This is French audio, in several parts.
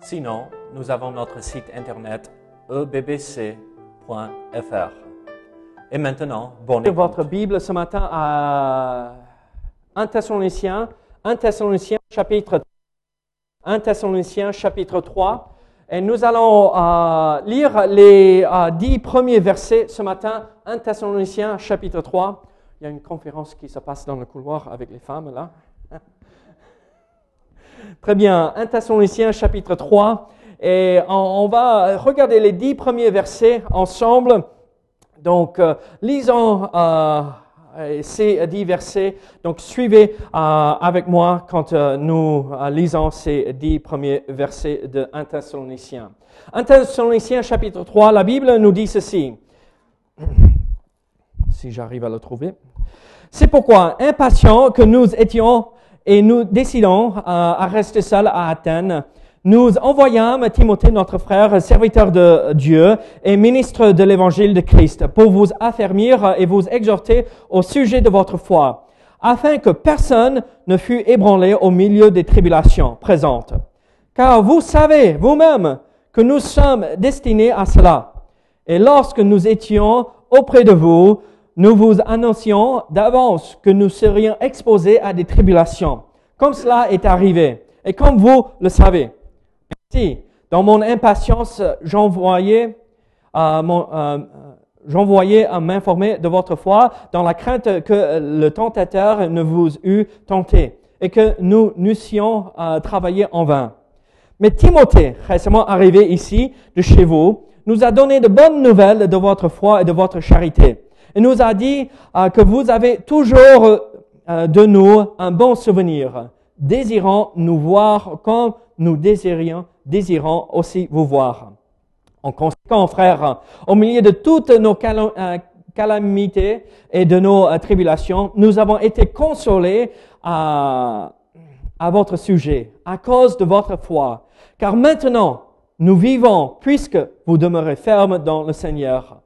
Sinon, nous avons notre site internet ebbc.fr. Et maintenant, bonne Lire écoute. votre Bible ce matin à 1 Thessaloniciens, 1 Thessaloniciens chapitre 1 Thessaloniciens chapitre 3. Et nous allons euh, lire les euh, dix premiers versets ce matin, 1 Thessaloniciens chapitre 3. Il y a une conférence qui se passe dans le couloir avec les femmes là. Très bien, 1 Thessaloniciens chapitre 3. Et on, va regarder les dix premiers versets ensemble. Donc, euh, lisons euh, ces dix versets. Donc, suivez euh, avec moi quand nous lisons ces dix premiers versets de 1 Thessaloniciens. 1 Thessaloniciens chapitre 3, la Bible nous dit ceci. Si j'arrive à le trouver. C'est pourquoi, impatients que nous étions et nous décidons euh, à rester seuls à Athènes, nous envoyâmes Timothée, notre frère, serviteur de Dieu et ministre de l'évangile de Christ, pour vous affermir et vous exhorter au sujet de votre foi, afin que personne ne fût ébranlé au milieu des tribulations présentes. Car vous savez vous-même que nous sommes destinés à cela. Et lorsque nous étions auprès de vous, nous vous annoncions d'avance que nous serions exposés à des tribulations, comme cela est arrivé, et comme vous le savez. Si, dans mon impatience, j'envoyais euh, euh, j'envoyais à m'informer de votre foi dans la crainte que le tentateur ne vous eût tenté et que nous n'eussions euh, travaillé en vain. Mais Timothée, récemment arrivé ici de chez vous, nous a donné de bonnes nouvelles de votre foi et de votre charité. Et nous a dit euh, que vous avez toujours euh, de nous un bon souvenir, désirant nous voir comme nous désirions, désirons aussi vous voir. En conséquent, frères, au milieu de toutes nos euh, calamités et de nos tribulations, nous avons été consolés à, à votre sujet, à cause de votre foi. Car maintenant, nous vivons puisque vous demeurez fermes dans le Seigneur.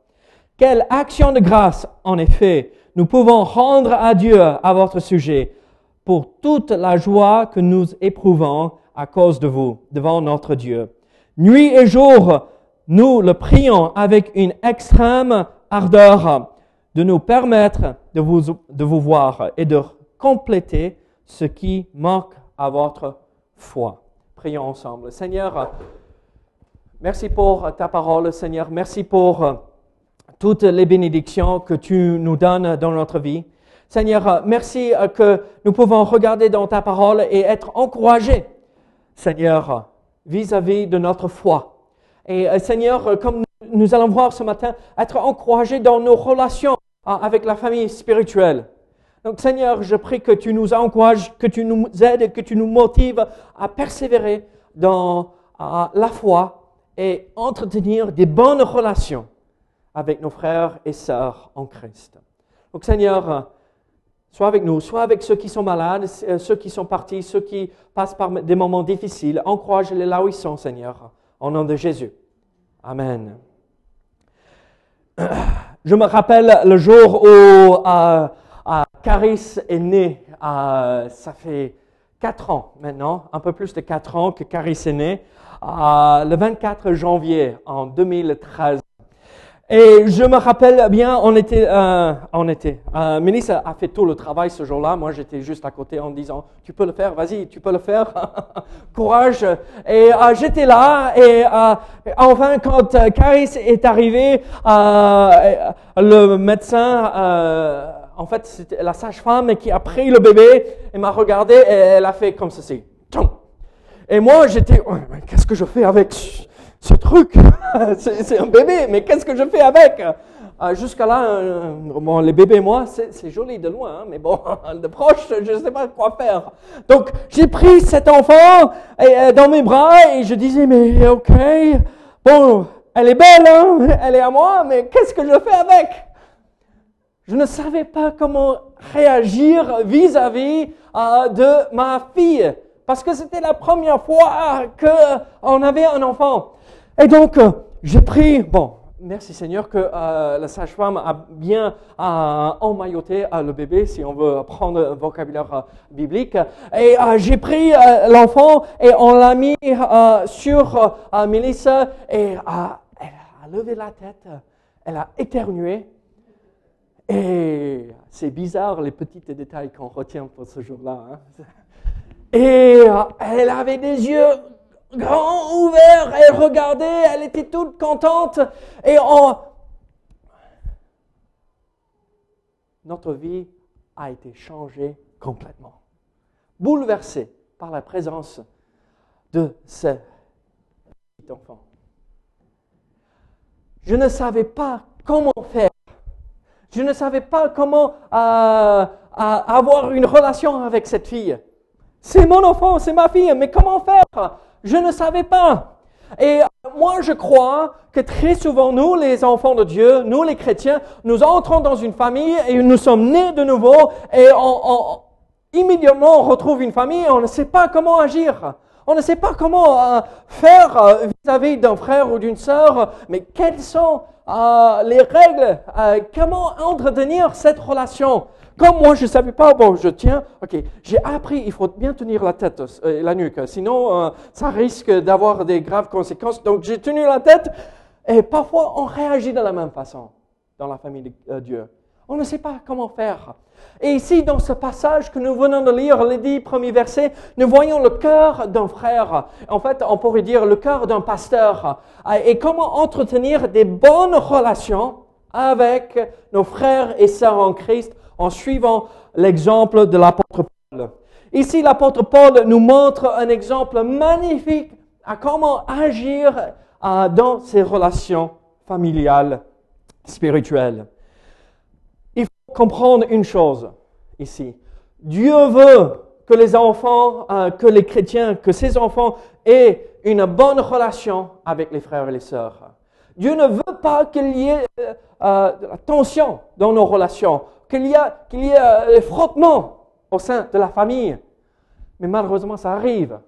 Quelle action de grâce, en effet, nous pouvons rendre à Dieu à votre sujet pour toute la joie que nous éprouvons à cause de vous devant notre Dieu. Nuit et jour, nous le prions avec une extrême ardeur de nous permettre de vous, de vous voir et de compléter ce qui manque à votre foi. Prions ensemble. Seigneur, merci pour ta parole, Seigneur. Merci pour toutes les bénédictions que tu nous donnes dans notre vie. Seigneur, merci que nous pouvons regarder dans ta parole et être encouragés, Seigneur, vis-à-vis de notre foi. Et euh, Seigneur, comme nous- allons voir ce matin, être encouragés dans nos relations euh, avec la famille spirituelle. Donc Seigneur, je prie que tu nous encourages, que tu nous aides, que tu nous motives à persévérer dans la foi et entretenir des bonnes relations avec nos frères et sœurs en Christ. Donc Seigneur, sois avec nous, sois avec ceux qui sont malades, euh, ceux qui sont partis, ceux qui passent par des moments difficiles. Encourage-les là où ils sont, Seigneur, au nom de Jésus. Amen. Je me rappelle le jour où euh, euh, Caris est né. Euh, ça fait quatre ans maintenant, un peu plus de quatre ans que Caris est né, le 24 janvier en 2013. Et je me rappelle bien, on était, euh, on était. Euh, Mélissa a fait tout le travail ce jour-là. Moi, j'étais juste à côté en disant, tu peux le faire, vas-y, tu peux le faire, courage. Et euh, j'étais là. Et euh, enfin, quand euh, Caris est arrivé, euh, le médecin, en fait, c'était la sage-femme qui a pris le bébé et m'a regardé et elle a fait comme ceci. Et moi, j'étais, mais qu'est-ce que je fais avec? Ce- truc C'est un bébé, mais qu'est-ce que je fais avec? Euh, jusqu'à là, euh, les bébés, moi, c'est joli de loin, hein, mais bon, de proche, je ne sais pas quoi faire. Donc, j'ai pris cet enfant et, dans mes bras et je disais, mais ok, bon, elle est belle, hein, elle est à moi, mais qu'est-ce que je fais avec? Je ne savais pas comment réagir vis-à-vis -vis, de ma fille parce que c'était la première fois qu'on avait un enfant. Et donc, euh, j'ai pris, bon, merci Seigneur que euh, la sage-femme a bien euh, emmailloté le bébé, si on veut prendre un vocabulaire biblique. Et j'ai pris l'enfant et on l'a mis sur Mélissa et elle a levé la tête, elle a éternué. Et c'est bizarre les petits détails qu'on retient pour ce jour-là. Hein. Et elle avait des yeux grands ouverts, elle regardait, elle était toute contente. Et notre vie a été changée complètement, bouleversée par la présence de ce petit enfant. Je ne savais pas comment faire. Je ne savais pas comment euh, avoir une relation avec cette fille. C'est mon enfant, c'est ma fille, mais comment faire? Je ne savais pas. Et moi, je crois que très souvent, nous, les enfants de Dieu, nous, les chrétiens, nous entrons dans une famille et nous sommes nés de nouveau et on, immédiatement on retrouve une famille et on ne sait pas comment agir. On ne sait pas comment euh, faire euh, vis-à-vis d'un frère ou d'une sœur, mais quelles sont euh, les règles, comment entretenir cette relation? Comme moi, je ne savais pas, bon, je tiens, ok, j'ai appris, il faut bien tenir la tête, euh, la nuque, sinon euh, ça risque d'avoir des graves conséquences. Donc j'ai tenu la tête et parfois on réagit de la même façon dans la famille de euh, Dieu. On ne sait pas comment faire. Et ici, dans ce passage que nous venons de lire, les dix premiers versets, nous voyons le cœur d'un frère. En fait, on pourrait dire le cœur d'un pasteur. Et comment entretenir des bonnes relations avec nos frères et sœurs en Christ en suivant l'exemple de l'apôtre Paul. Ici, l'apôtre Paul nous montre un exemple magnifique à comment agir euh, dans ses relations familiales, spirituelles. Il faut comprendre une chose ici. Dieu veut que les enfants, euh, que les chrétiens, que ces enfants aient une bonne relation avec les frères et les sœurs. Dieu ne veut pas qu'il y ait euh, la tension dans nos relations qu'il y qu'il y ait des frottements au sein de la famille. Mais malheureusement, ça arrive.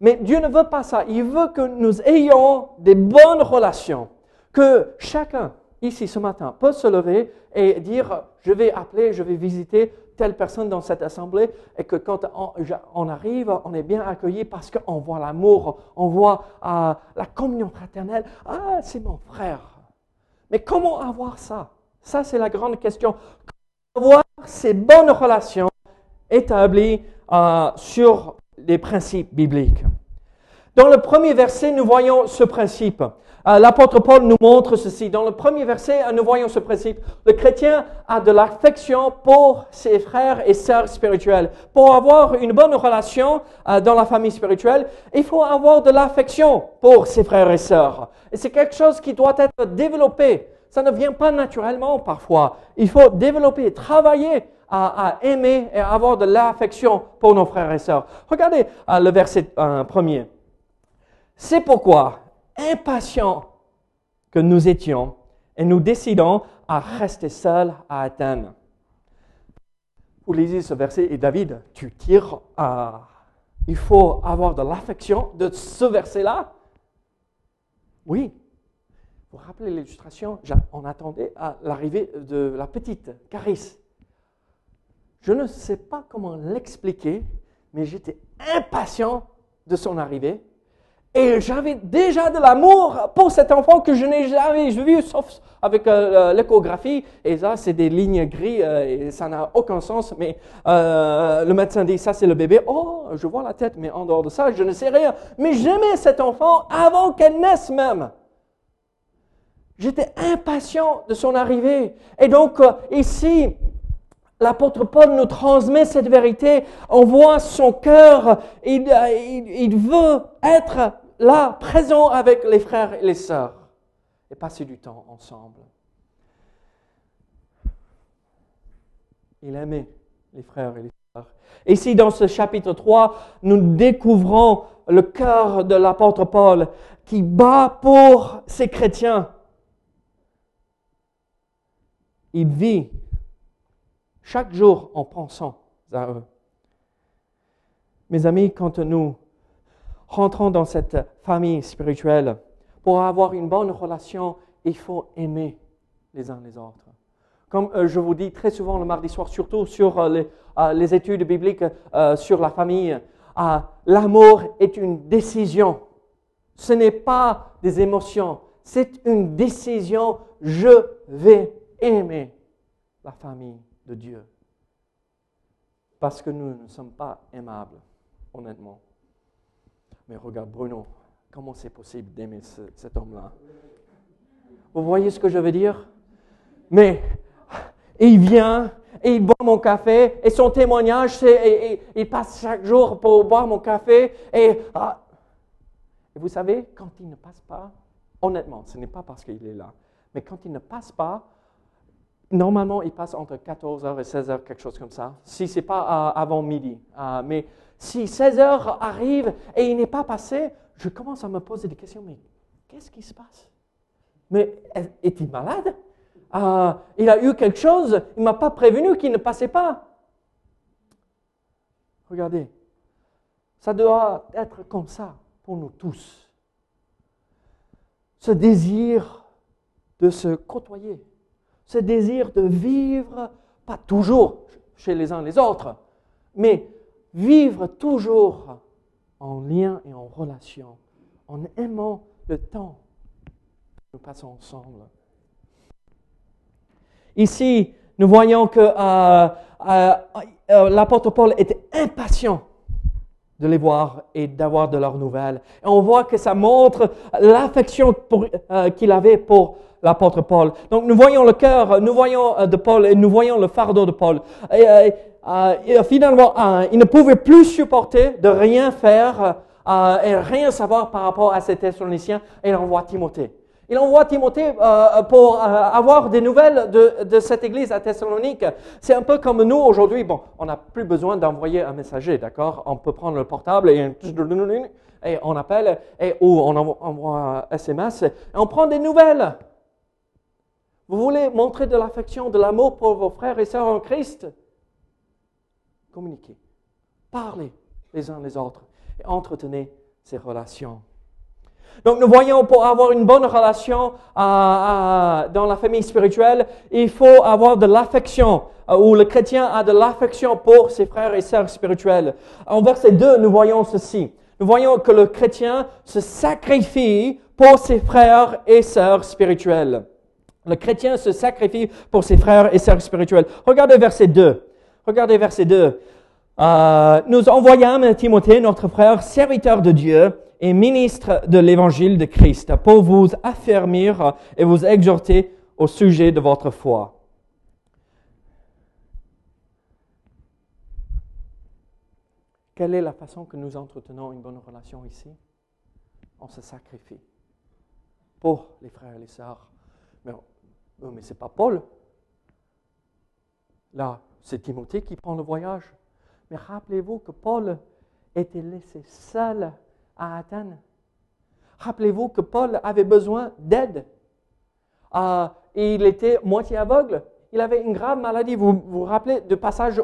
Mais Dieu ne veut pas ça. Il veut que nous ayons des bonnes relations. Que chacun ici ce matin peut se lever et dire, je vais appeler, je vais visiter telle personne dans cette assemblée et que quand on, arrive, on est bien accueilli parce qu'on voit l'amour, on voit euh, la communion fraternelle. Ah, c'est mon frère. Mais comment avoir ça? Ça, c'est la grande question avoir ces bonnes relations établies euh, sur les principes bibliques. Dans le premier verset, nous voyons ce principe. Euh, l'apôtre Paul nous montre ceci. Dans le premier verset, euh, nous voyons ce principe. Le chrétien a de l'affection pour ses frères et sœurs spirituels. Pour avoir une bonne relation dans la famille spirituelle, il faut avoir de l'affection pour ses frères et sœurs. Et c'est quelque chose qui doit être développé ça ne vient pas naturellement parfois. Il faut développer, travailler à, aimer et avoir de l'affection pour nos frères et sœurs. Regardez euh, le verset euh, premier. C'est pourquoi, impatients que nous étions, et nous décidons à rester seuls à Athènes. Vous lisez ce verset et David, tu tires à... Il faut avoir de l'affection de ce verset-là? Oui, vous vous rappelez l'illustration On attendait à l'arrivée de la petite Caris. Je ne sais pas comment l'expliquer, mais j'étais impatient de son arrivée. Et j'avais déjà de l'amour pour cet enfant que je n'ai jamais vu, sauf avec euh, l'échographie. Et ça, c'est des lignes grises euh, et ça n'a aucun sens. Mais euh, le médecin dit, ça c'est le bébé. Oh, je vois la tête, mais en dehors de ça, je ne sais rien. Mais j'aimais cet enfant avant qu'elle naisse même. J'étais impatient de son arrivée. Et donc, euh, ici, l'apôtre Paul nous transmet cette vérité. On voit son cœur. Il, il, veut être là, présent avec les frères et les sœurs. Et passer du temps ensemble. il aimait les frères et les sœurs. Ici, dans ce chapitre 3, nous découvrons le cœur de l'apôtre Paul qui bat pour ces chrétiens. Il vit chaque jour en pensant à eux. Mes amis, quand nous rentrons dans cette famille spirituelle, pour avoir une bonne relation, il faut aimer les uns les autres. Comme euh, je vous dis très souvent le mardi soir, surtout sur euh, les, euh, les, études bibliques sur la famille, l'amour est une décision. Ce n'est pas des émotions, c'est une décision. Je vais aimer la famille de Dieu. Parce que nous ne sommes pas aimables, honnêtement. Mais regarde Bruno, comment c'est possible d'aimer cet homme-là? Vous voyez ce que je veux dire? Mais il vient, et il boit mon café, et son témoignage, c'est, il passe chaque jour pour boire mon café, et, ah, et vous savez, quand il ne passe pas, honnêtement, ce n'est pas parce qu'il est là, mais quand il ne passe pas, Normalement, il passe entre 14h et 16h, quelque chose comme ça, si ce n'est pas euh, avant midi. Euh, mais si 16h arrive et il n'est pas passé, je commence à me poser des questions, mais qu'est-ce qui se passe? Mais est-il malade? Euh, Il a eu quelque chose, il ne m'a pas prévenu qu'il ne passait pas. Regardez, ça doit être comme ça pour nous tous. Ce désir de se côtoyer, ce désir de vivre, pas toujours chez les uns les autres, mais vivre toujours en lien et en relation, en aimant le temps que nous passons ensemble. Ici, nous voyons que euh, euh, euh, l'apôtre Paul était impatient de les voir et d'avoir de leurs nouvelles. Et on voit que ça montre l'affection qu'il avait pour l'apôtre Paul. Donc nous voyons le cœur, nous voyons euh, de Paul et nous voyons le fardeau de Paul. Et, euh, euh, finalement, il ne pouvait plus supporter de rien faire et rien savoir par rapport à ces Thessaloniciens et il envoie Timothée. Il envoie Timothée pour avoir des nouvelles de, cette église à Thessalonique. C'est un peu comme nous aujourd'hui. Bon, on n'a plus besoin d'envoyer un messager, d'accord? On peut prendre le portable et, et on appelle et, ou on envoie un SMS et on prend des nouvelles. Vous voulez montrer de l'affection, de l'amour pour vos frères et sœurs en Christ? Communiquez, parlez les uns les autres et entretenez ces relations. Donc nous voyons pour avoir une bonne relation euh, euh, dans la famille spirituelle, il faut avoir de l'affection, euh, ou le chrétien a de l'affection pour ses frères et sœurs spirituels. En verset 2, nous voyons ceci. Nous voyons que le chrétien se sacrifie pour ses frères et sœurs spirituels. Le chrétien se sacrifie pour ses frères et sœurs spirituels. Regardez verset 2. Regardez verset 2. Euh, nous envoyâmes Timothée, notre frère, serviteur de Dieu et ministre de l'évangile de Christ, pour vous affermir et vous exhorter au sujet de votre foi. Quelle est la façon que nous entretenons une bonne relation ici? On se sacrifie pour les frères et les sœurs mais ce n'est pas Paul. Là, c'est Timothée qui prend le voyage. Mais rappelez-vous que Paul était laissé seul à Athènes. Rappelez-vous que Paul avait besoin d'aide. Et il était moitié aveugle. Il avait une grave maladie. Vous vous rappelez du passage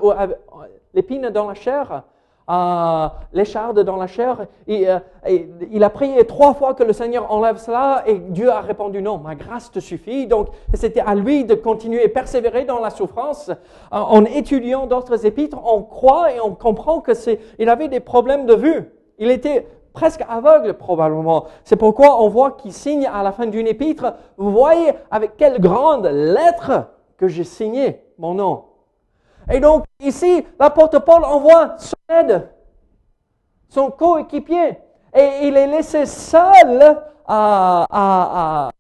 l'épine dans la chair? Euh, l'écharde dans la chair. Euh, il a prié trois fois que le Seigneur enlève cela et Dieu a répondu non, ma grâce te suffit. Donc c'était à lui de continuer et persévérer dans la souffrance. Euh, en étudiant d'autres épîtres, on croit et on comprend que c'est, il avait des problèmes de vue. Il était presque aveugle probablement. C'est pourquoi on voit qu'il signe à la fin d'une épître, vous voyez avec quelle grande lettre que j'ai signé mon nom. Et donc, ici, l'apôtre Paul envoie son son coéquipier, et il est laissé seul à,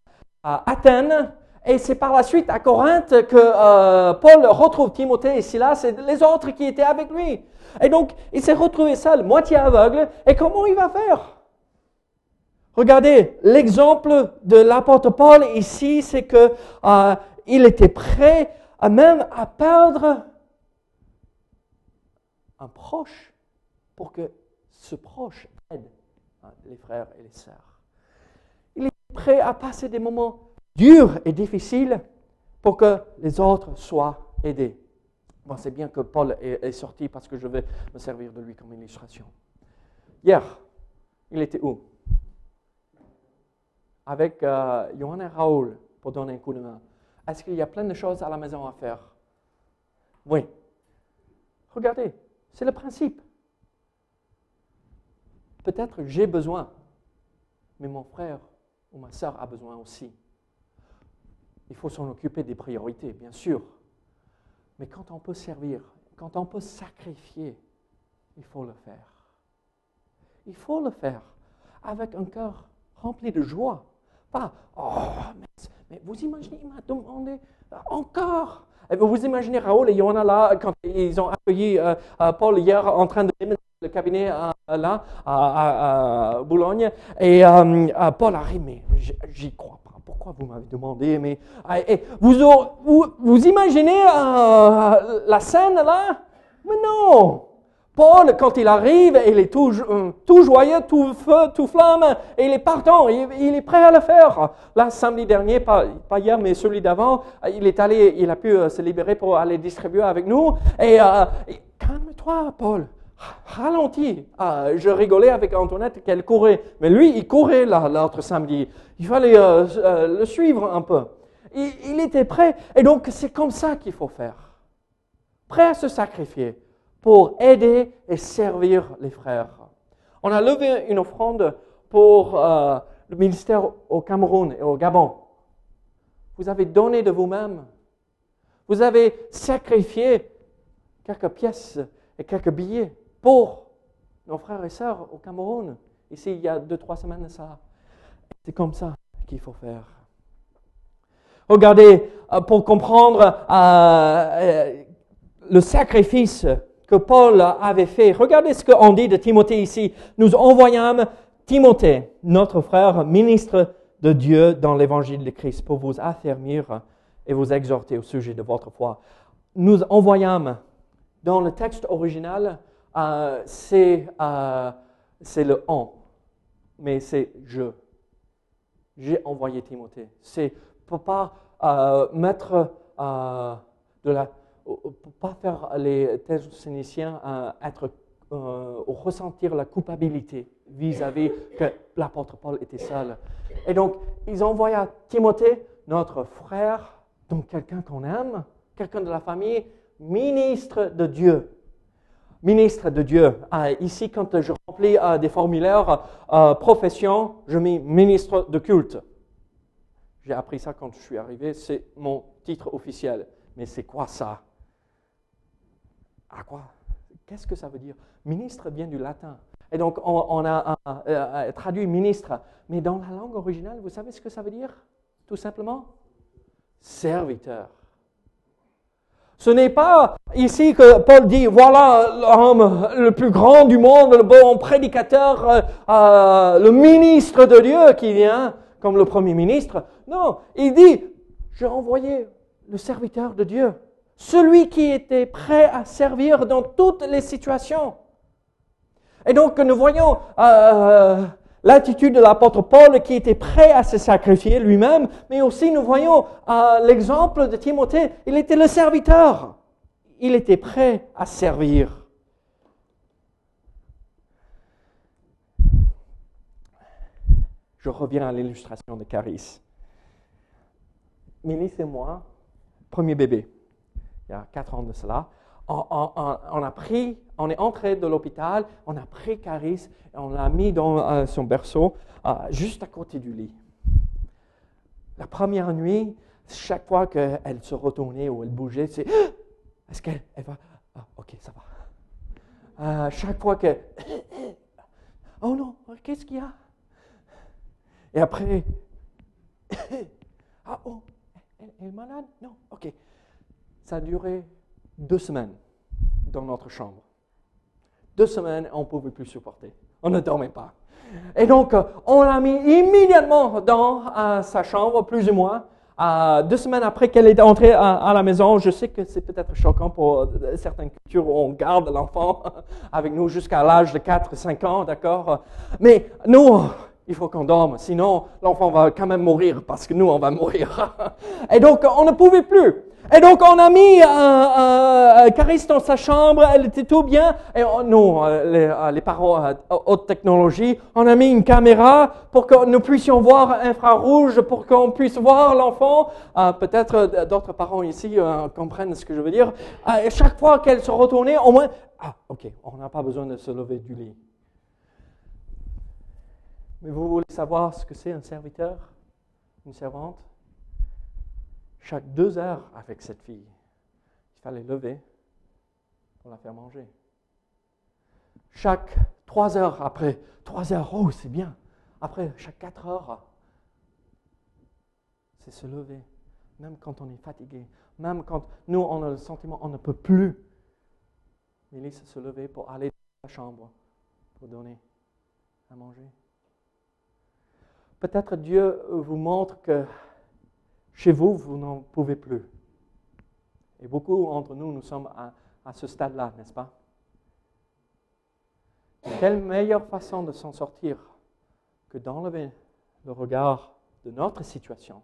Athènes. Et c'est par la suite à Corinthe que euh, Paul retrouve Timothée et Silas et les autres qui étaient avec lui. Et donc, il s'est retrouvé seul, moitié aveugle. Et comment il va faire? Regardez, l'exemple de l'apôtre Paul ici, c'est que euh, il était prêt à même à perdre un proche pour que ce proche aide hein, les frères et les sœurs. Il est prêt à passer des moments durs et difficiles pour que les autres soient aidés. Bon, c'est bien que Paul est, sorti parce que je vais me servir de lui comme illustration. Hier, il était où? Avec euh, et Raoul pour donner un coup de main. Est-ce qu'il y a plein de choses à la maison à faire? Oui. Regardez, c'est le principe. Peut-être j'ai besoin, mais mon frère ou ma soeur a besoin aussi. Il faut s'en occuper des priorités, bien sûr. Mais quand on peut servir, quand on peut sacrifier, il faut le faire. Il faut le faire avec un cœur rempli de joie. Pas, oh, mais, vous imaginez, il m'a demandé encore. Et vous imaginez Raoul et Johanna là, quand ils ont accueilli euh, euh, Paul hier en train de le cabinet euh, là, à, Boulogne, et Paul arrive, mais j'y crois pourquoi vous m'avez demandé, mais ah, vous, vous, imaginez euh, la scène là? Mais non Paul, quand il arrive, il est tout, euh, tout joyeux, tout feu, tout flamme, et il est partant, il, est prêt à le faire. Là, samedi dernier, pas, hier, mais celui d'avant, il est allé, il a pu euh, se libérer pour aller distribuer avec nous. Et, et calme-toi, Paul ralenti. Ah, je rigolais avec Antoinette qu'elle courait, mais lui, il courait l'autre samedi. Il fallait euh, euh, le suivre un peu. Il était prêt. Et donc, c'est comme ça qu'il faut faire. Prêt à se sacrifier pour aider et servir les frères. On a levé une offrande pour euh, le ministère au Cameroun et au Gabon. Vous avez donné de vous-même. Vous avez sacrifié quelques pièces et quelques billets pour nos frères et sœurs au Cameroun, ici il y a deux, trois semaines ça. C'est comme ça qu'il faut faire. Regardez, euh, pour comprendre euh, le sacrifice que Paul avait fait, regardez ce qu'on dit de Timothée ici. Nous envoyons Timothée, notre frère, ministre de Dieu dans l'évangile de Christ, pour vous affermir et vous exhorter au sujet de votre foi. Nous envoyons, dans le texte original, euh, euh, c'est le on, mais c'est je. J'ai envoyé Timothée. C'est pour pas euh, mettre de la, pas faire les Thessaloniciens être ou ressentir la culpabilité vis-à-vis que l'apôtre Paul était seul. Et donc, ils envoient Timothée, notre frère, donc quelqu'un qu'on aime, quelqu'un de la famille, ministre de Dieu ministre de Dieu. Ah, ici, quand je remplis euh, des formulaires euh, profession, je mets ministre de culte. J'ai appris ça quand je suis arrivé, c'est mon titre officiel. Mais c'est quoi ça? À quoi? Qu'est-ce que ça veut dire? Ministre vient du latin. Et donc, on, a euh, traduit ministre. Mais dans la langue originale, vous savez ce que ça veut dire? Tout simplement Serviteur. Ce n'est pas ici que Paul dit, voilà l'homme le plus grand du monde, le bon prédicateur, euh, euh, le ministre de Dieu qui vient comme le premier ministre. Non, il dit, j'ai envoyé le serviteur de Dieu, celui qui était prêt à servir dans toutes les situations. Et donc nous voyons euh, l'attitude de l'apôtre Paul qui était prêt à se sacrifier lui-même, mais aussi nous voyons euh, l'exemple de Timothée, il était le serviteur. Il était prêt à servir. Je reviens à l'illustration de Caris. Mélis et moi, premier bébé, il y a quatre ans de cela, on, est entré de l'hôpital, on a pris Caris et on l'a mis dans euh, son berceau, euh, juste à côté du lit. La première nuit, chaque fois qu'elle se retournait ou elle bougeait, c'est est-ce qu'elle va ah, Ok, ça va. Euh, chaque fois que oh non, qu'est-ce qu'il y a? Et après ah oh, elle est malade? Non, ok. Ça a duré deux semaines dans notre chambre. Deux semaines, on ne pouvait plus supporter. On ne dormait pas. Et donc, euh, on l'a mis immédiatement dans euh, sa chambre, plus ou moins, Euh, deux semaines après qu'elle est entrée à, la maison, je sais que c'est peut-être choquant pour certaines cultures où on garde l'enfant avec nous jusqu'à l'âge de 4-5 ans, d'accord? Mais nous, il faut qu'on dorme, sinon l'enfant va quand même mourir parce que nous, on va mourir. Et donc, on ne pouvait plus. Et donc, on a mis un, Caris dans sa chambre, elle était tout bien. Et nous, euh, les, euh, parents euh, haute technologie, on a mis une caméra pour que nous puissions voir infrarouge, pour qu'on puisse voir l'enfant. Peut-être d'autres parents ici comprennent ce que je veux dire. Chaque fois qu'elle se retournait, au moins, ah, ok, on n'a pas besoin de se lever du lit. Mais vous voulez savoir ce que c'est un serviteur, une servante? Chaque deux heures avec cette fille. Il fallait lever pour la faire manger. Chaque trois heures après, trois heures, oh c'est bien. Après, chaque quatre heures, c'est se lever, même quand on est fatigué, même quand nous, on a le sentiment on ne peut plus. Mélisse se lever pour aller dans la chambre, pour donner à manger. Peut-être Dieu vous montre que chez vous, vous n'en pouvez plus. Et beaucoup d'entre nous, nous sommes à, ce stade-là, n'est-ce pas? Quelle meilleure façon de s'en sortir que d'enlever le regard de notre situation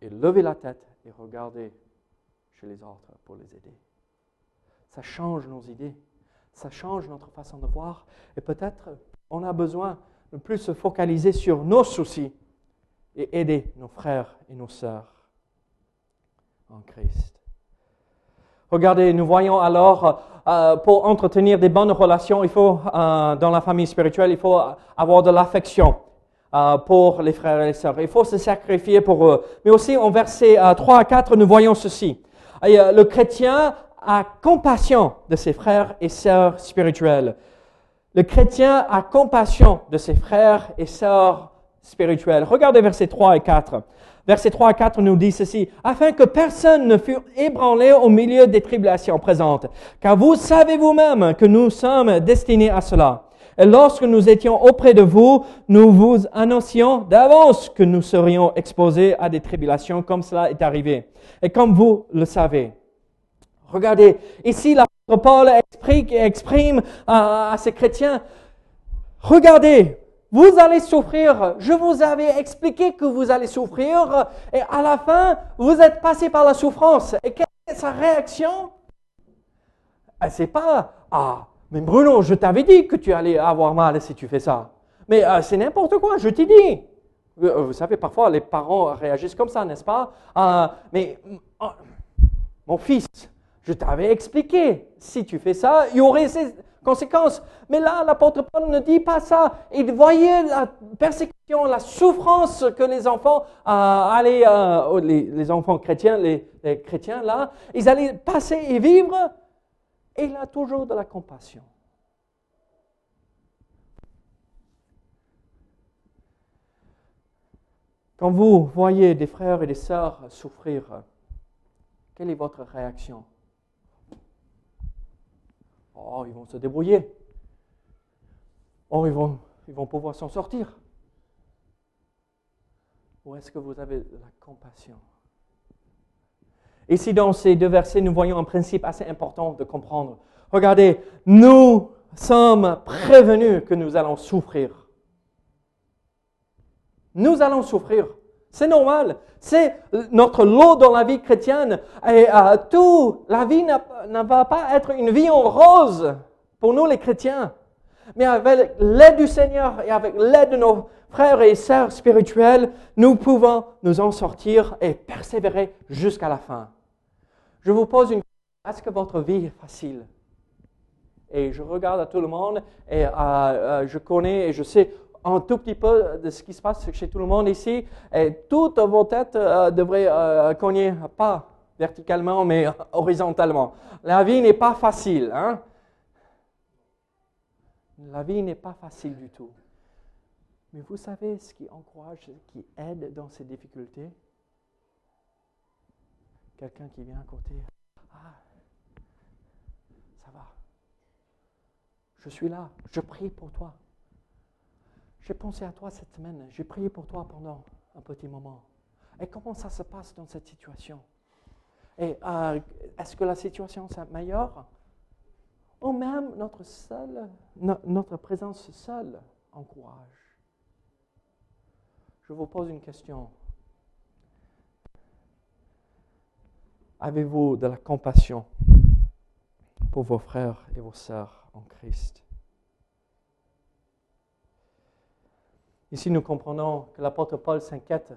et lever la tête et regarder chez les autres pour les aider. Ça change nos idées, ça change notre façon de voir et peut-être on a besoin de plus se focaliser sur nos soucis et aider nos frères et nos sœurs en Christ. Regardez, nous voyons alors, euh, pour entretenir des bonnes relations, il faut, euh, dans la famille spirituelle, il faut avoir de l'affection euh, pour les frères et les sœurs. Il faut se sacrifier pour eux. Mais aussi, en versets 3 à 4, nous voyons ceci. le chrétien a compassion de ses frères et sœurs spirituels. Le chrétien a compassion de ses frères et sœurs spirituelle. Regardez versets 3 et 4. Versets 3 et 4 nous dit ceci, afin que personne ne fût ébranlé au milieu des tribulations présentes, car vous savez vous-même que nous sommes destinés à cela. Et lorsque nous étions auprès de vous, nous vous annoncions d'avance que nous serions exposés à des tribulations comme cela est arrivé. Et comme vous le savez. Regardez, ici l'apôtre Paul exprime, exprime à ces chrétiens, regardez, vous allez souffrir. Je vous avais expliqué que vous allez souffrir. Et à la fin, vous êtes passé par la souffrance. Et quelle est sa réaction? C'est pas Ah, mais Bruno, je t'avais dit que tu allais avoir mal si tu fais ça. Mais euh, c'est n'importe quoi, je t'ai dit. Euh, vous savez, parfois les parents réagissent comme ça, n'est-ce pas? Euh, Mais mon fils, je t'avais expliqué, si tu fais ça, il y aurait ces Mais là, l'apôtre Paul ne dit pas ça. Il voyait la persécution, la souffrance que les enfants euh, allaient, euh, les, enfants chrétiens, les, les, chrétiens là, ils allaient passer et vivre. Et il a toujours de la compassion. Quand vous voyez des frères et des sœurs souffrir, quelle est votre réaction? Oh, ils vont se débrouiller. Oh, ils vont, pouvoir s'en sortir. Ou est-ce que vous avez la compassion? Ici, dans ces deux versets, nous voyons un principe assez important de comprendre. Regardez, nous sommes prévenus que nous allons souffrir. Nous allons souffrir. C'est normal. C'est notre lot dans la vie chrétienne. Et euh, tout, la vie ne va pas être une vie en rose pour nous les chrétiens. Mais avec l'aide du Seigneur et avec l'aide de nos frères et sœurs spirituels, nous pouvons nous en sortir et persévérer jusqu'à la fin. Je vous pose une question. Est-ce que votre vie est facile? Et je regarde à tout le monde et euh, euh, je connais et je sais un tout petit peu de ce qui se passe chez tout le monde ici. Et toutes vos têtes euh, devraient euh, cogner, pas verticalement, mais horizontalement. La vie n'est pas facile. Hein? La vie n'est pas facile du tout. Mais vous savez ce qui encourage, ce qui aide dans ces difficultés? Quelqu'un qui vient à côté. Ah, ça va. Je suis là. Je prie pour toi. J'ai pensé à toi cette semaine. J'ai prié pour toi pendant un petit moment. Et comment ça se passe dans cette situation? Et euh, est-ce que la situation meilleure Ou même notre présence seule encourage? Je vous pose une question. Avez-vous de la compassion pour vos frères et vos sœurs en Christ? Ici, nous comprenons que l'apôtre Paul s'inquiète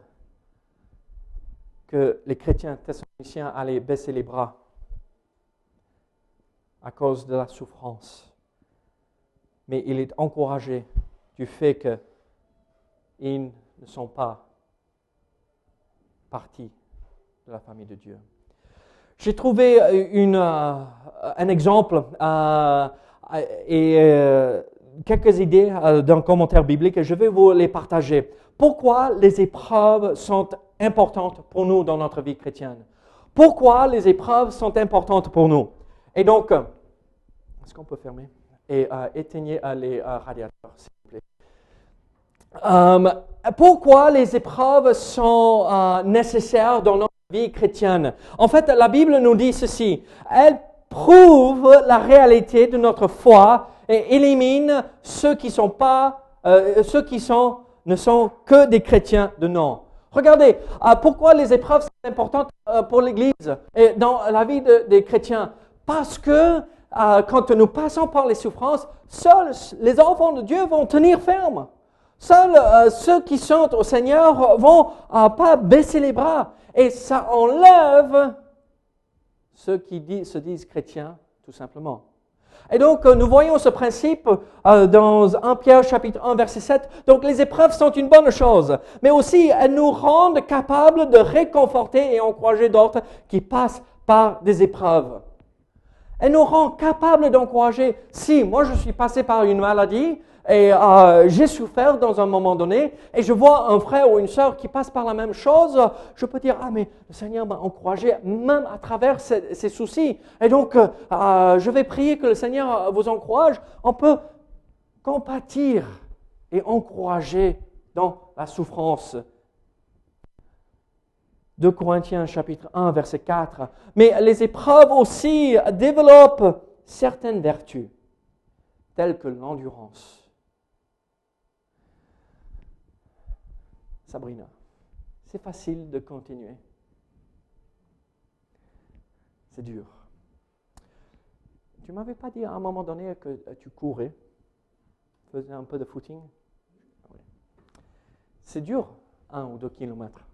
que les chrétiens thessaloniciens allaient baisser les bras à cause de la souffrance. Mais il est encouragé du fait qu'ils ne sont pas partis de la famille de Dieu. J'ai trouvé euh, euh, un exemple euh, et quelques idées d'un commentaire biblique et je vais vous les partager. Pourquoi les épreuves sont importantes pour nous dans notre vie chrétienne? Pourquoi les épreuves sont importantes pour nous? Et donc, est-ce qu'on peut fermer et éteigner les radiateurs, s'il vous plaît Pourquoi les épreuves sont nécessaires dans notre vie chrétienne? En fait, la Bible nous dit ceci. Elle prouve la réalité de notre foi élimine ceux qui euh, ne sont que des chrétiens de nom. Regardez, euh, pourquoi les épreuves sont importantes euh, pour l'Église et dans la vie des chrétiens? Parce que quand nous passons par les souffrances, seuls les enfants de Dieu vont tenir ferme. Seuls ceux qui sont au Seigneur vont pas baisser les bras. Et ça enlève ceux qui se disent chrétiens, tout simplement. Et donc, euh, nous voyons ce principe euh, dans 1 Pierre chapitre 1 verset 7. Donc, les épreuves sont une bonne chose, mais aussi elles nous rendent capables de réconforter et encourager d'autres qui passent par des épreuves. Elles nous rendent capables d'encourager. Si moi je suis passé par une maladie, et euh, j'ai souffert dans un moment donné et je vois un frère ou une sœur qui passe par la même chose, je peux dire, ah mais le Seigneur m'a encouragé même à travers ces, soucis. Et donc, euh, je vais prier que le Seigneur vous encourage. On peut compatir et encourager dans la souffrance. De Corinthiens chapitre 1 verset 4. Mais les épreuves aussi développent certaines vertus, telles que l'endurance Sabrina, c'est facile de continuer. C'est dur. Tu m'avais pas dit à un moment donné que tu courais, faisais un peu de footing? C'est dur, un ou deux kilomètres.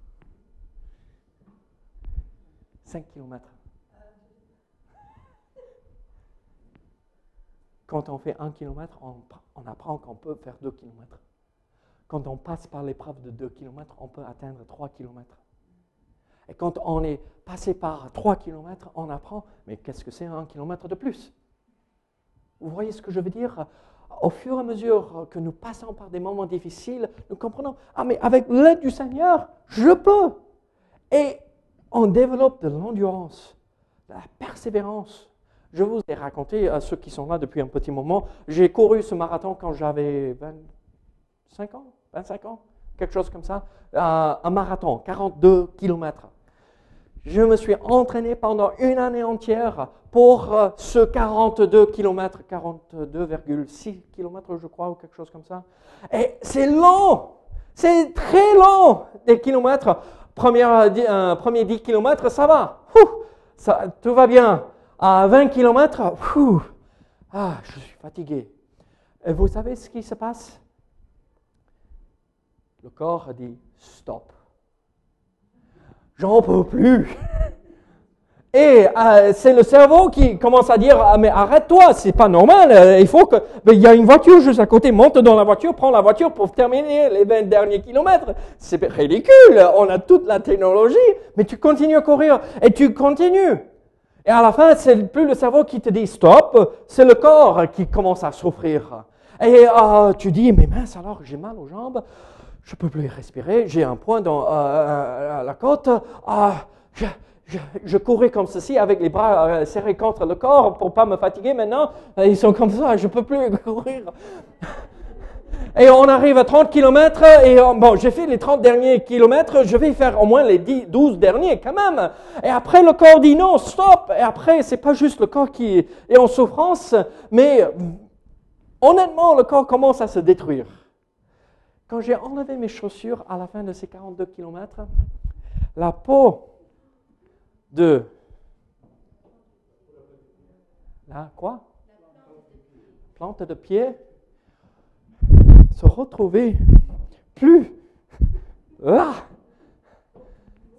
Cinq kilomètres. Quand on fait un kilomètre, on apprend qu'on peut faire deux kilomètres. Quand on passe par l'épreuve de 2 km, on peut atteindre 3 km. Et quand on est passé par 3 km, on apprend, mais qu'est-ce que c'est un kilomètre de plus? Vous voyez ce que je veux dire? Au fur et à mesure que nous passons par des moments difficiles, nous comprenons, ah mais avec l'aide du Seigneur, je peux. Et on développe de l'endurance, de la persévérance. Je vous ai raconté à ceux qui sont là depuis un petit moment, j'ai couru ce marathon quand j'avais 25 ans. 25 ans, quelque chose comme ça, euh, un marathon, 42 kilomètres. Je me suis entraîné pendant une année entière pour euh, ce 42 km, 42,6 km je crois, ou quelque chose comme ça. Et c'est long, c'est très long, des kilomètres. Premier, euh, premier 10 km, ça va, ça, tout va bien. À 20 km, ah, je suis fatigué. Et vous savez ce qui se passe? Le corps dit stop. J'en peux plus. Et euh, c'est le cerveau qui commence à dire ah, mais arrête-toi, c'est pas normal. Euh, il faut que il y a une voiture juste à côté, monte dans la voiture, prends la voiture pour terminer les 20 derniers kilomètres. C'est ridicule. On a toute la technologie, mais tu continues à courir et tu continues. Et à la fin, c'est plus le cerveau qui te dit stop, c'est le corps qui commence à souffrir. Et euh, tu dis mais mince alors j'ai mal aux jambes je peux plus respirer, j'ai un point dans euh, euh, la côte, ah, je, courais comme ceci avec les bras euh, serrés contre le corps pour pas me fatiguer maintenant. Ils sont comme ça, je peux plus courir. Et on arrive à 30 km et euh, bon, j'ai fait les 30 derniers kilomètres, je vais faire au moins les 10, 12 derniers quand même. Et après le corps dit non, stop. Et après, c'est pas juste le corps qui est en souffrance, mais honnêtement, le corps commence à se détruire. Quand j'ai enlevé mes chaussures à la fin de ces 42 km, la peau de... Là, quoi? Plante de pied se retrouvait plus là.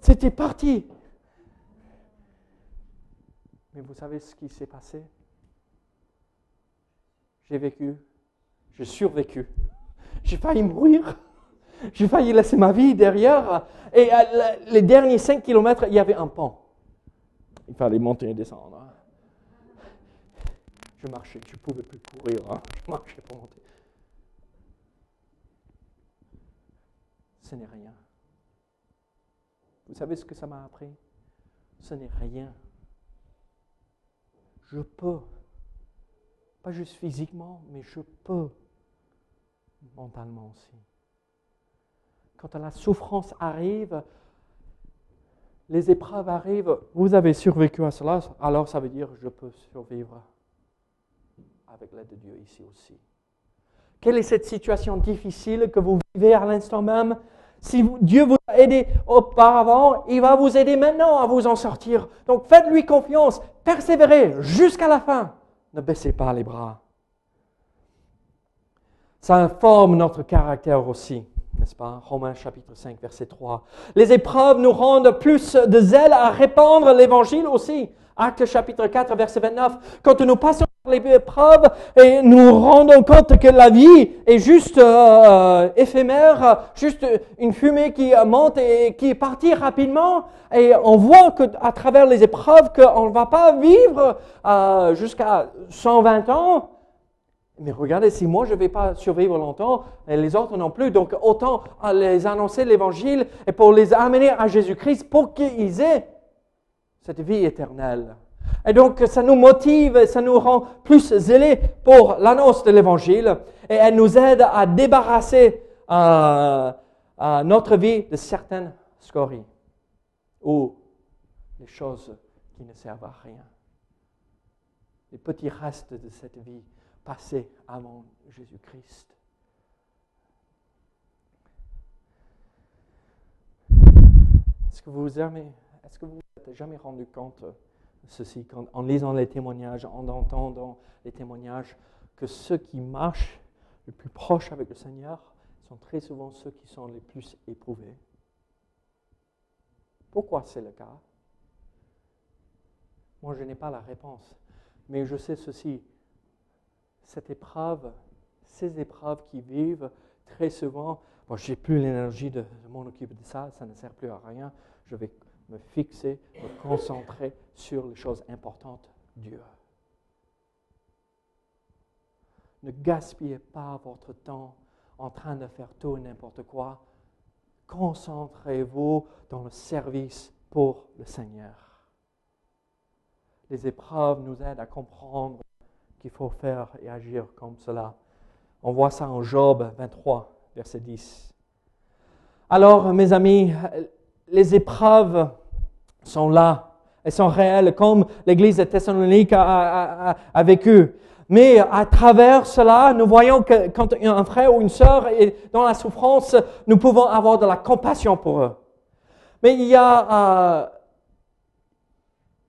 C'était parti. Mais vous savez ce qui s'est passé? J'ai vécu, j'ai survécu. J'ai failli mourir. J'ai failli laisser ma vie derrière. Et les derniers 5 kilomètres, il y avait un pont. Il fallait monter et descendre. Je marchais, je ne pouvais plus courir. Hein. Je marchais pour monter. Ce n'est rien. Vous savez ce que ça m'a appris? Ce n'est rien. Je peux, pas juste physiquement, mais je peux mentalement aussi. Quand la souffrance arrive, les épreuves arrivent, vous avez survécu à cela, alors ça veut dire je peux survivre avec l'aide de Dieu ici aussi. Quelle est cette situation difficile que vous vivez à l'instant même? Si Dieu vous a aidé auparavant, il va vous aider maintenant à vous en sortir. Donc faites-lui confiance, persévérez jusqu'à la fin. Ne baissez pas les bras. Ça informe notre caractère aussi, n'est-ce pas? Romains chapitre 5, verset 3. Les épreuves nous rendent plus de zèle à répandre l'évangile aussi. Acte chapitre 4, verset 29. Quand nous passons par les épreuves et nous rendons compte que la vie est juste euh, éphémère, juste une fumée qui monte et qui est partie rapidement, et on voit que à travers les épreuves qu'on ne va pas vivre euh, jusqu'à 120 ans, mais regardez, si moi je ne vais pas survivre longtemps, et les autres non plus, donc autant les annoncer l'évangile et pour les amener à Jésus-Christ pour qu'ils aient cette vie éternelle. Et donc ça nous motive, ça nous rend plus zélés pour l'annonce de l'évangile et elle nous aide à débarrasser euh, notre vie de certaines scories ou les choses qui ne servent à rien. Les petits restes de cette vie passé avant Jésus-Christ. Est-ce que vous avez, est-ce que vous êtes jamais rendu compte de ceci en lisant les témoignages, en entendant les témoignages, que ceux qui marchent le plus proche avec le Seigneur sont très souvent ceux qui sont les plus éprouvés? Pourquoi c'est le cas? Moi, je n'ai pas la réponse, mais je sais ceci cette épreuve, ces épreuves qui vivent très souvent, bon, j'ai plus l'énergie de, m'en occuper de ça, ça ne sert plus à rien, je vais me fixer, me concentrer sur les choses importantes, Dieu. Ne gaspillez pas votre temps en train de faire tout et n'importe quoi. Concentrez-vous dans le service pour le Seigneur. Les épreuves nous aident à comprendre qu'il faut faire et agir comme cela. On voit ça en Job 23, verset 10. Alors, mes amis, les épreuves sont là, elles sont réelles, comme l'Église de Thessalonique a, vécu. Mais à travers cela, nous voyons que quand un frère ou une sœur est dans la souffrance, nous pouvons avoir de la compassion pour eux. Mais il y a euh,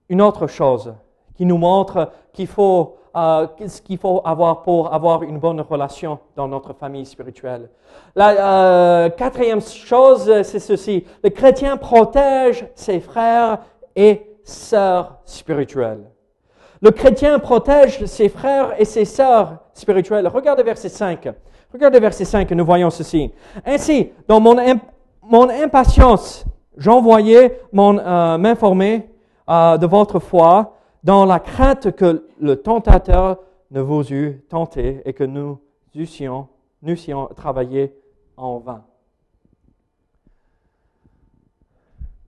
une autre chose qui nous montre qu'il faut euh, ce qu'il faut avoir pour avoir une bonne relation dans notre famille spirituelle? La euh, quatrième chose, c'est ceci. Le chrétien protège ses frères et sœurs spirituelles. Le chrétien protège ses frères et ses sœurs spirituelles. Regardez verset 5. Regardez verset 5, nous voyons ceci. Ainsi, dans mon, mon impatience, j'envoyais euh, m'informer euh, de votre foi dans la crainte que le tentateur ne vous eût tenté et que nous eussions, nous travaillé en vain.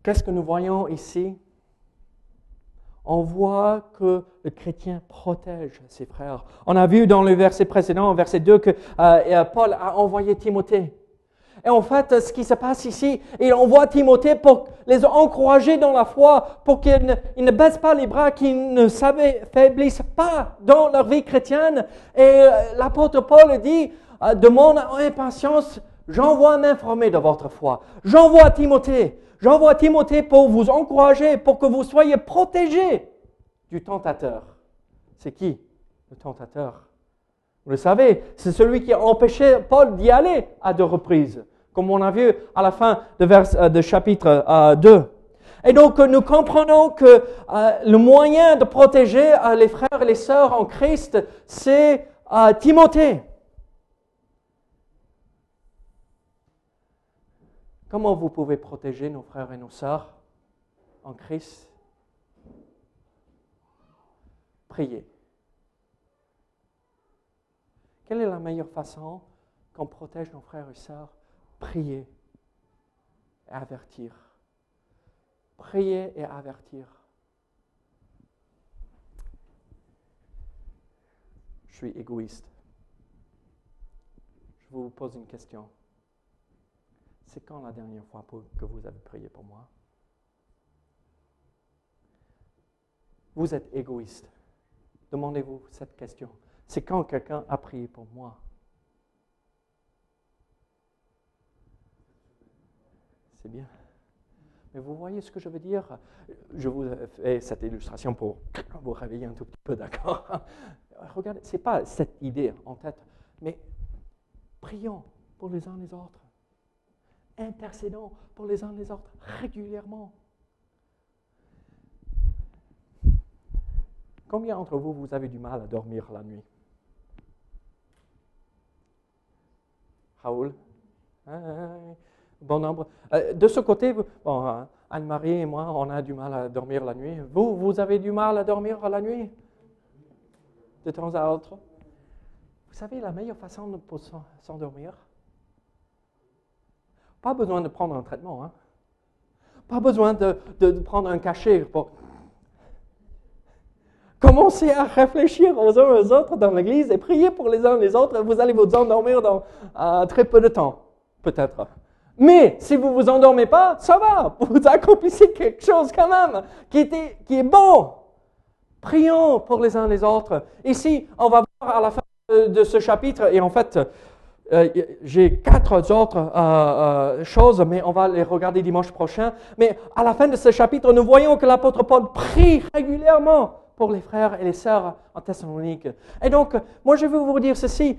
Qu'est-ce que nous voyons ici? on voit que le chrétien protège ses frères. On a vu dans le verset précédent, verset 2, que euh, Paul a envoyé Timothée. Et en fait, ce qui se passe ici, il envoie Timothée pour les encourager dans la foi, pour qu'ils ne, baissent pas les bras, qu'ils ne s'affaiblissent pas dans leur vie chrétienne. Et euh, l'apôtre Paul dit, euh, de mon impatience, j'envoie m'informer de votre foi. J'envoie Timothée. J'envoie Timothée pour vous encourager, pour que vous soyez protégés du tentateur. C'est qui le tentateur? Vous le savez, c'est celui qui a empêché Paul d'y aller à deux reprises, comme on a vu à la fin de, euh, chapitre 2. Euh, et donc nous comprenons que euh, le moyen de protéger les frères et les sœurs en Christ, c'est Timothée. Comment vous pouvez protéger nos frères et nos sœurs en Christ? Priez. Quelle est la meilleure façon qu'on protège nos frères et sœurs? Prier et avertir. Prier et avertir. Je suis égoïste. Je vous pose une question. C'est quand la dernière fois que vous avez prié pour moi? Vous êtes égoïste. Demandez-vous cette question. C'est quand quelqu'un a prié pour moi. C'est bien. Mais vous voyez ce que je veux dire? Je vous fais cette illustration pour vous réveiller un tout petit peu, d'accord? Regardez, ce n'est pas cette idée en tête, mais prions pour les uns les autres. Intercédons pour les uns les autres régulièrement. Combien d'entre vous, vous avez du mal à dormir la nuit? Raoul? Bon nombre. Euh, de ce côté, bon, Anne-Marie et moi, on a du mal à dormir la nuit. Vous, vous avez du mal à dormir la nuit? De temps à autre Vous savez, la meilleure façon de s'endormir, pas besoin de prendre un traitement. Hein? Pas besoin de, prendre un cachet pour... Commencez à réfléchir aux uns aux autres dans l'Église et prier pour les uns les autres. Vous allez vous endormir dans très peu de temps, peut-être. Mais si vous ne vous endormez pas, ça va. Vous accomplissez quelque chose quand même qui, qui est bon. Prions pour les uns les autres. Ici, on va voir à la fin de ce chapitre, et en fait, euh, j'ai quatre autres euh, euh, choses, mais on va les regarder dimanche prochain. Mais à la fin de ce chapitre, nous voyons que l'apôtre Paul prie régulièrement pour les frères et les sœurs en Thessalonique. Et donc, moi, je veux vous dire ceci,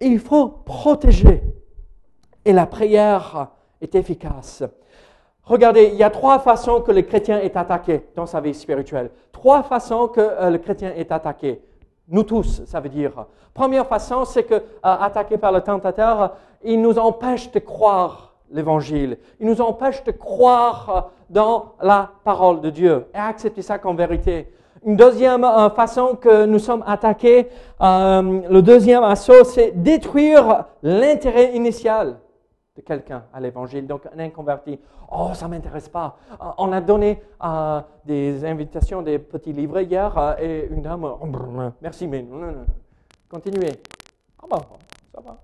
il faut protéger. Et la prière est efficace. Regardez, il y a trois façons que le chrétien est attaqué dans sa vie spirituelle. Trois façons que le chrétien est attaqué. Nous tous, ça veut dire. Première façon, c'est que, euh, attaqué par le tentateur, il nous empêche de croire l'évangile. Il nous empêche de croire euh, dans la parole de Dieu et accepter ça comme vérité. Une deuxième euh, façon que nous sommes attaqués, le deuxième assaut, c'est détruire l'intérêt initial quelqu'un à l'évangile, donc un inconverti. Oh, ça ne m'intéresse pas. Euh, on a donné euh, des invitations, des petits livrets hier, euh, et une dame, oh, merci, mais non, non, non. continuez. Ah bah, ça va.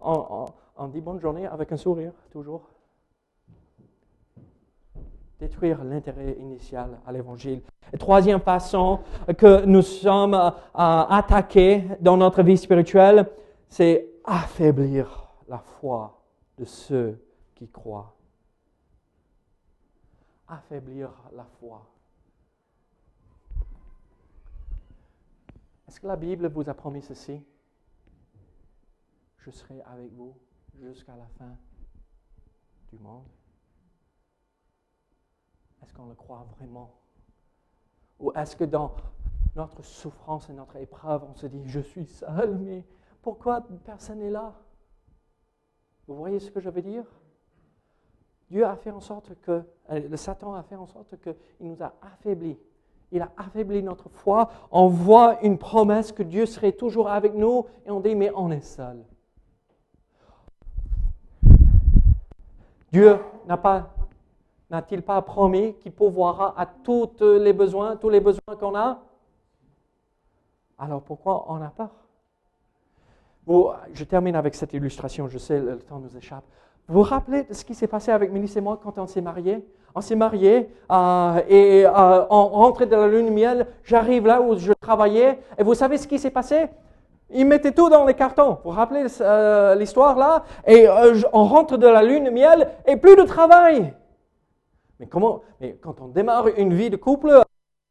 On, dit bonne journée avec un sourire, toujours. Détruire l'intérêt initial à l'évangile. troisième façon que nous sommes attaqués dans notre vie spirituelle, c'est affaiblir la foi de ceux qui croient. Affaiblir la foi. Est-ce que la Bible vous a promis ceci? Je serai avec vous jusqu'à la fin du monde. Est-ce qu'on le croit vraiment? Ou est-ce que dans notre souffrance et notre épreuve, on se dit, je suis seul, mais pourquoi personne n'est là? Vous voyez ce que je veux dire? Dieu a fait en sorte que, euh, le Satan a fait en sorte qu'il nous a affaiblis. Il a affaibli notre foi. On voit une promesse que Dieu serait toujours avec nous et on dit, mais on est seul. Dieu n'a pas n'a-t-il pas promis qu'il pourvoira à tous les besoins, tous les besoins qu'on a? Alors pourquoi on a peur? Je termine avec cette illustration, je sais, le temps nous échappe. Vous vous rappelez ce qui s'est passé avec Mélisse et moi quand on s'est mariés? On s'est mariés euh, et euh, on rentrait de la lune miel. J'arrive là où je travaillais et vous savez ce qui s'est passé? Ils mettaient tout dans les cartons. Vous vous rappelez euh, l'histoire là? Et on rentre de la lune miel et plus de travail. Mais comment Mais quand on démarre une vie de couple,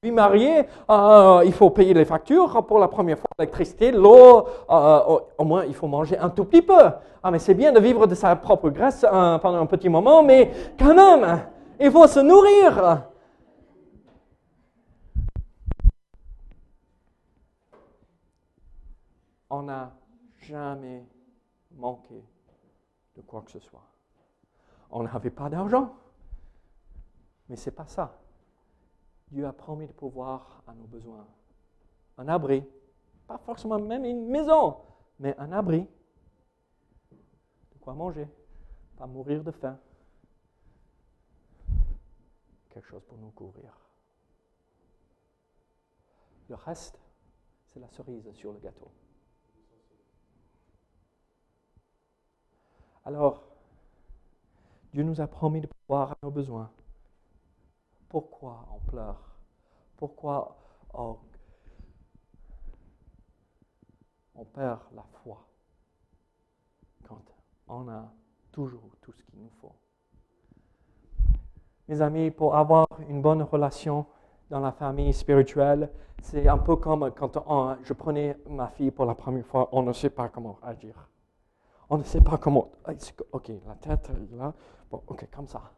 vie mariée, il faut payer les factures pour la première fois, l'électricité, l'eau, au moins il faut manger un tout petit peu. Ah, mais c'est bien de vivre de sa propre grâce hein, pendant un petit moment, mais quand même, il faut se nourrir. On n'a jamais manqué de quoi que ce soit. On n'avait pas d'argent, mais ce n'est pas ça. Dieu a promis de pouvoir à nos besoins. Un abri, pas forcément même une maison, mais un abri quoi manger, pas mourir de faim. Quelque chose pour nous couvrir. Le reste, c'est la cerise sur le gâteau. Alors, Dieu nous a promis de pouvoir à nos besoins. Pourquoi on pleure? Pourquoi on, on perd la foi quand on a toujours tout ce qu'il nous faut? Mes amis, pour avoir une bonne relation dans la famille spirituelle, c'est un peu comme quand je prenais ma fille pour la première fois, on ne sait pas comment agir. On ne sait pas comment. Ok, la tête là. Bon, ok, comme ça.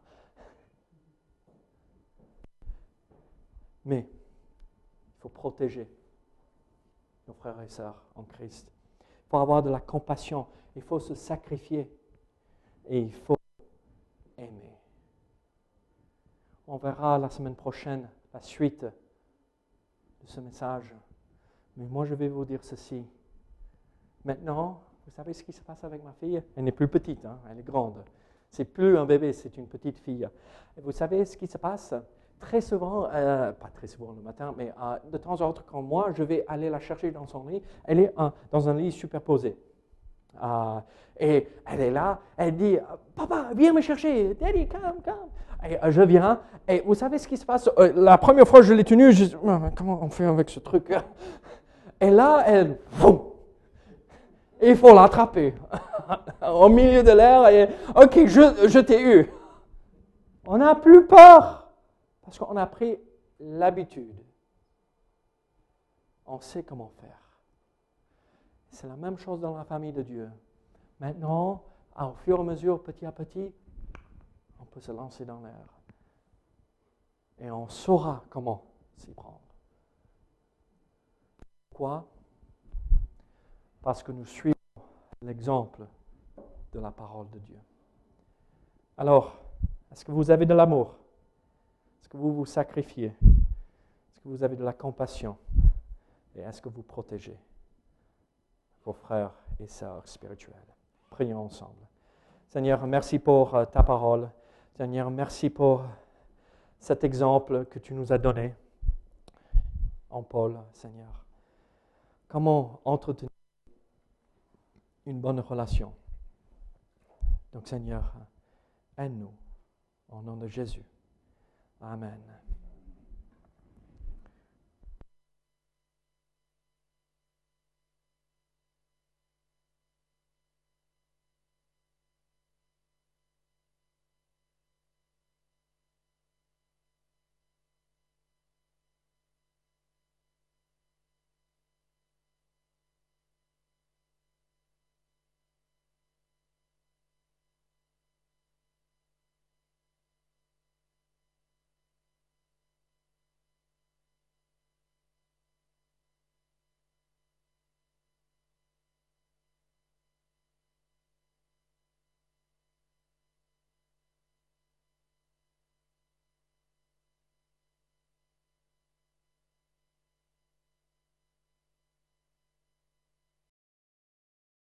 Mais il faut protéger nos frères et sœurs en Christ. Il faut avoir de la compassion il faut se sacrifier et il faut aimer. On verra la semaine prochaine la suite de ce message. Mais moi, je vais vous dire ceci. Maintenant, vous savez ce qui se passe avec ma fille? Elle n'est plus petite, hein, elle est grande. C'est plus un bébé, c'est une petite fille. Et vous savez ce qui se passe? Très souvent, euh, pas très souvent le matin, mais euh, de temps en temps, quand moi, je vais aller la chercher dans son lit, elle est dans un lit superposé. Euh, et elle est là, elle dit, papa, viens me chercher, daddy, come, come. Et je viens, et vous savez ce qui se passe La première fois que je l'ai tenue, je dis, comment on fait avec ce truc Et là, elle, il faut l'attraper au milieu de l'air, et ok, je, je t'ai eu. On n'a plus peur, parce qu'on a pris l'habitude. On sait comment faire. C'est la même chose dans la famille de Dieu. Maintenant, au fur et à mesure, petit à petit, on peut se lancer dans l'air. Et on saura comment s'y prendre. Pourquoi? Parce que nous suivons l'exemple de la parole de Dieu. Alors, est-ce que vous avez de l'amour? Que vous vous sacrifiez Est-ce que vous avez de la compassion Et est-ce que vous protégez vos frères et sœurs spirituels? Prions ensemble. Seigneur, merci pour euh, ta parole. Seigneur, merci pour cet exemple que tu nous as donné en Paul, Seigneur. Comment entretenir une bonne relation? Donc, Seigneur, aide-nous au nom de Jésus. Amen.